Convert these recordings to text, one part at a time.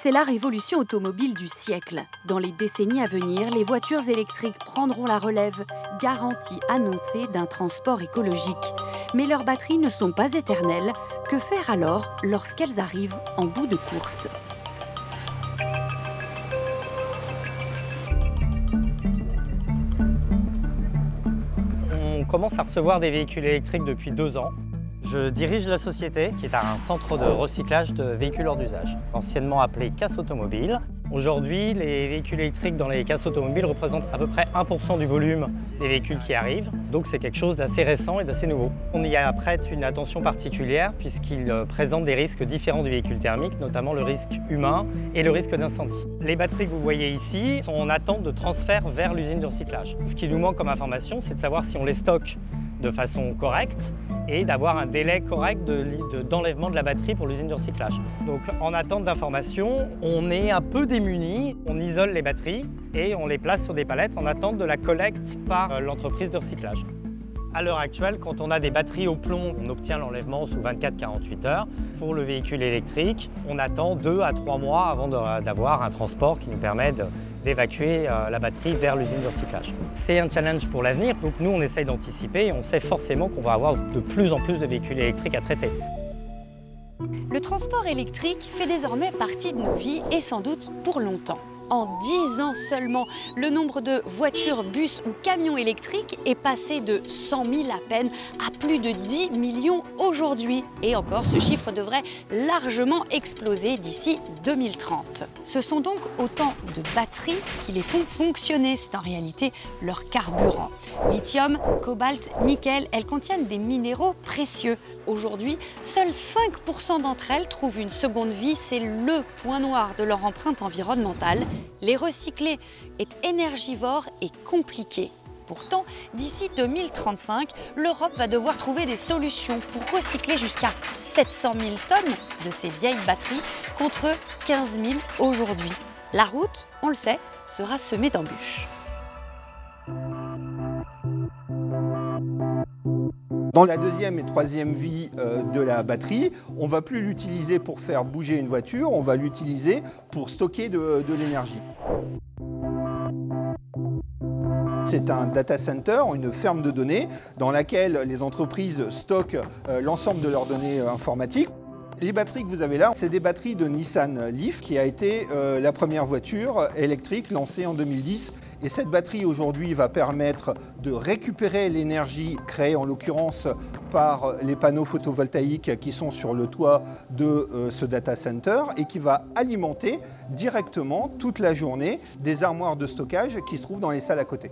C'est la révolution automobile du siècle. Dans les décennies à venir, les voitures électriques prendront la relève, garantie annoncée d'un transport écologique. Mais leurs batteries ne sont pas éternelles. Que faire alors lorsqu'elles arrivent en bout de course? On commence à recevoir des véhicules électriques depuis deux ans. Je dirige la société qui est un centre de recyclage de véhicules hors d'usage, anciennement appelé casse automobile. Aujourd'hui, les véhicules électriques dans les casses automobiles représentent à peu près 1% du volume des véhicules qui arrivent, donc c'est quelque chose d'assez récent et d'assez nouveau. On y prête une attention particulière puisqu'il euh, présente des risques différents du véhicule thermique, notamment le risque humain et le risque d'incendie. Les batteries que vous voyez ici sont en attente de transfert vers l'usine de recyclage. Ce qui nous manque comme information, c'est de savoir si on les stocke de façon correcte et d'avoir un délai correct d'enlèvement de, la batterie pour l'usine de recyclage. Donc en attente d'information, on est un peu démuni, on isole les batteries et on les place sur des palettes en attente de la collecte par euh, l'entreprise de recyclage. À l'heure actuelle, quand on a des batteries au plomb, on obtient l'enlèvement sous 24-48 heures. Pour le véhicule électrique, on attend 2 à 3 mois avant d'avoir un transport qui nous permet d'évacuer euh, la batterie vers l'usine de recyclage. C'est un challenge pour l'avenir, donc nous on essaye d'anticiper et on sait forcément qu'on va avoir de plus en plus de véhicules électriques à traiter. Le transport électrique fait désormais partie de nos vies et sans doute pour longtemps. En 10 ans seulement, le nombre de voitures, bus ou camions électriques est passé de 100 000 à peine à plus de 10 millions aujourd'hui. Et encore, ce chiffre devrait largement exploser d'ici 2030. Ce sont donc autant de batteries qui les font fonctionner. C'est en réalité leur carburant. Lithium, cobalt, nickel, elles contiennent des minéraux précieux. Aujourd'hui, seuls 5% d'entre elles trouvent une seconde vie. C'est le point noir de leur empreinte environnementale. Les recycler est énergivore et compliqué. Pourtant, d'ici 2035, l'Europe va devoir trouver des solutions pour recycler jusqu'à 700 000 tonnes de ces vieilles batteries contre 15 000 aujourd'hui. La route, on le sait, sera semée d'embûches. Dans la deuxième et troisième vie euh, de la batterie, on ne va plus l'utiliser pour faire bouger une voiture, on va l'utiliser pour stocker de, l'énergie. C'est un data center, une ferme de données, dans laquelle les entreprises stockent euh, l'ensemble de leurs données euh, informatiques. Les batteries que vous avez là, c'est des batteries de Nissan Leaf, qui a été la première voiture électrique lancée en 2010 et cette batterie aujourd'hui va permettre de récupérer l'énergie créée en l'occurrence par les panneaux photovoltaïques qui sont sur le toit de euh, ce data center et qui va alimenter directement toute la journée des armoires de stockage qui se trouvent dans les salles à côté.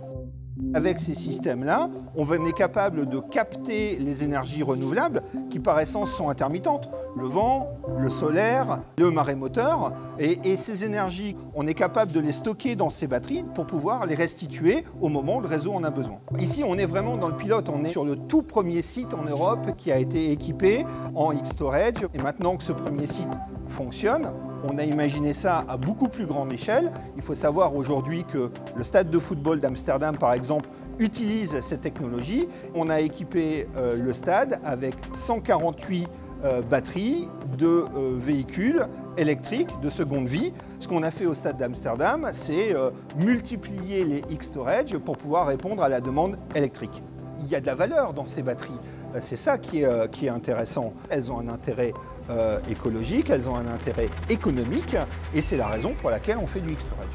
Avec ces systèmes-là, on est capable de capter les énergies renouvelables qui par essence sont intermittentes. Le vent, le solaire, le marémoteur. Et, et ces énergies, on est capable de les stocker dans ces batteries pour pouvoir les restituer au moment où le réseau en a besoin. Ici, on est vraiment dans le pilote. On est sur le tout premier site en Europe qui a été équipé en X-Storage. Et maintenant que ce premier site fonctionne, on a imaginé ça à beaucoup plus grande échelle. Il faut savoir aujourd'hui que le stade de football d'Amsterdam, par exemple, utilise cette technologie. On a équipé euh, le stade avec 148 euh, batteries de euh, véhicules électriques de seconde vie. Ce qu'on a fait au stade d'Amsterdam, c'est multiplier les X-Storage pour pouvoir répondre à la demande électrique. Il y a de la valeur dans ces batteries. C'est ça qui est, qui est intéressant. Elles ont un intérêt euh, écologiques, elles ont un intérêt économique et c'est la raison pour laquelle on fait du X-Storage.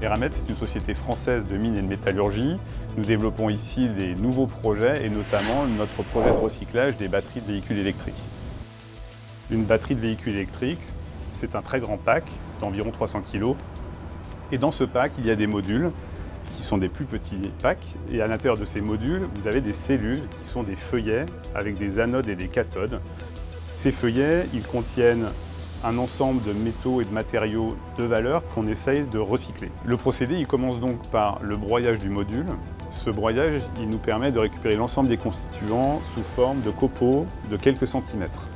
Eramet est une société française de mines et de métallurgie. Nous développons ici des nouveaux projets et notamment notre projet de recyclage des batteries de véhicules électriques. Une batterie de véhicule électrique, c'est un très grand pack d'environ 300 kg. Et dans ce pack, il y a des modules qui sont des plus petits packs. Et à l'intérieur de ces modules, vous avez des cellules qui sont des feuillets avec des anodes et des cathodes. Ces feuillets, ils contiennent un ensemble de métaux et de matériaux de valeur qu'on essaye de recycler. Le procédé, il commence donc par le broyage du module. Ce broyage, il nous permet de récupérer l'ensemble des constituants sous forme de copeaux de quelques centimètres.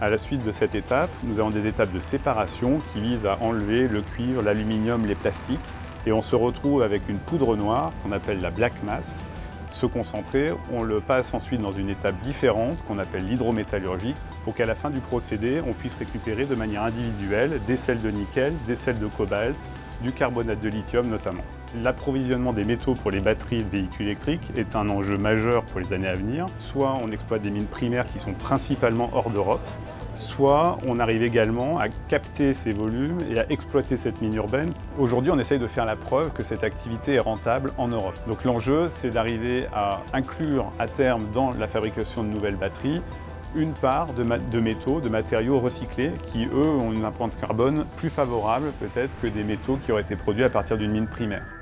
À la suite de cette étape, nous avons des étapes de séparation qui visent à enlever le cuivre, l'aluminium, les plastiques et on se retrouve avec une poudre noire qu'on appelle la black mass Ce concentré, on le passe ensuite dans une étape différente qu'on appelle l'hydrométallurgie pour qu'à la fin du procédé, on puisse récupérer de manière individuelle des sels de nickel, des sels de cobalt, du carbonate de lithium notamment. L'approvisionnement des métaux pour les batteries de véhicules électriques est un enjeu majeur pour les années à venir. Soit on exploite des mines primaires qui sont principalement hors d'Europe, soit on arrive également à capter ces volumes et à exploiter cette mine urbaine. Aujourd'hui, on essaye de faire la preuve que cette activité est rentable en Europe. Donc l'enjeu, c'est d'arriver à inclure à terme dans la fabrication de nouvelles batteries une part de, métaux, de matériaux recyclés qui, eux, ont une empreinte carbone plus favorable peut-être que des métaux qui auraient été produits à partir d'une mine primaire.